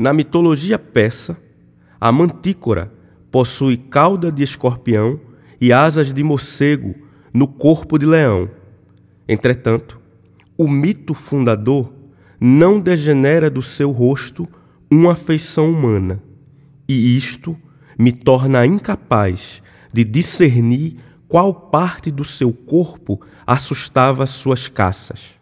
Na mitologia persa, a mantícora possui cauda de escorpião e asas de morcego no corpo de leão. Entretanto, o mito fundador não degenera do seu rosto uma feição humana, e isto me torna incapaz de discernir qual parte do seu corpo assustava suas caças.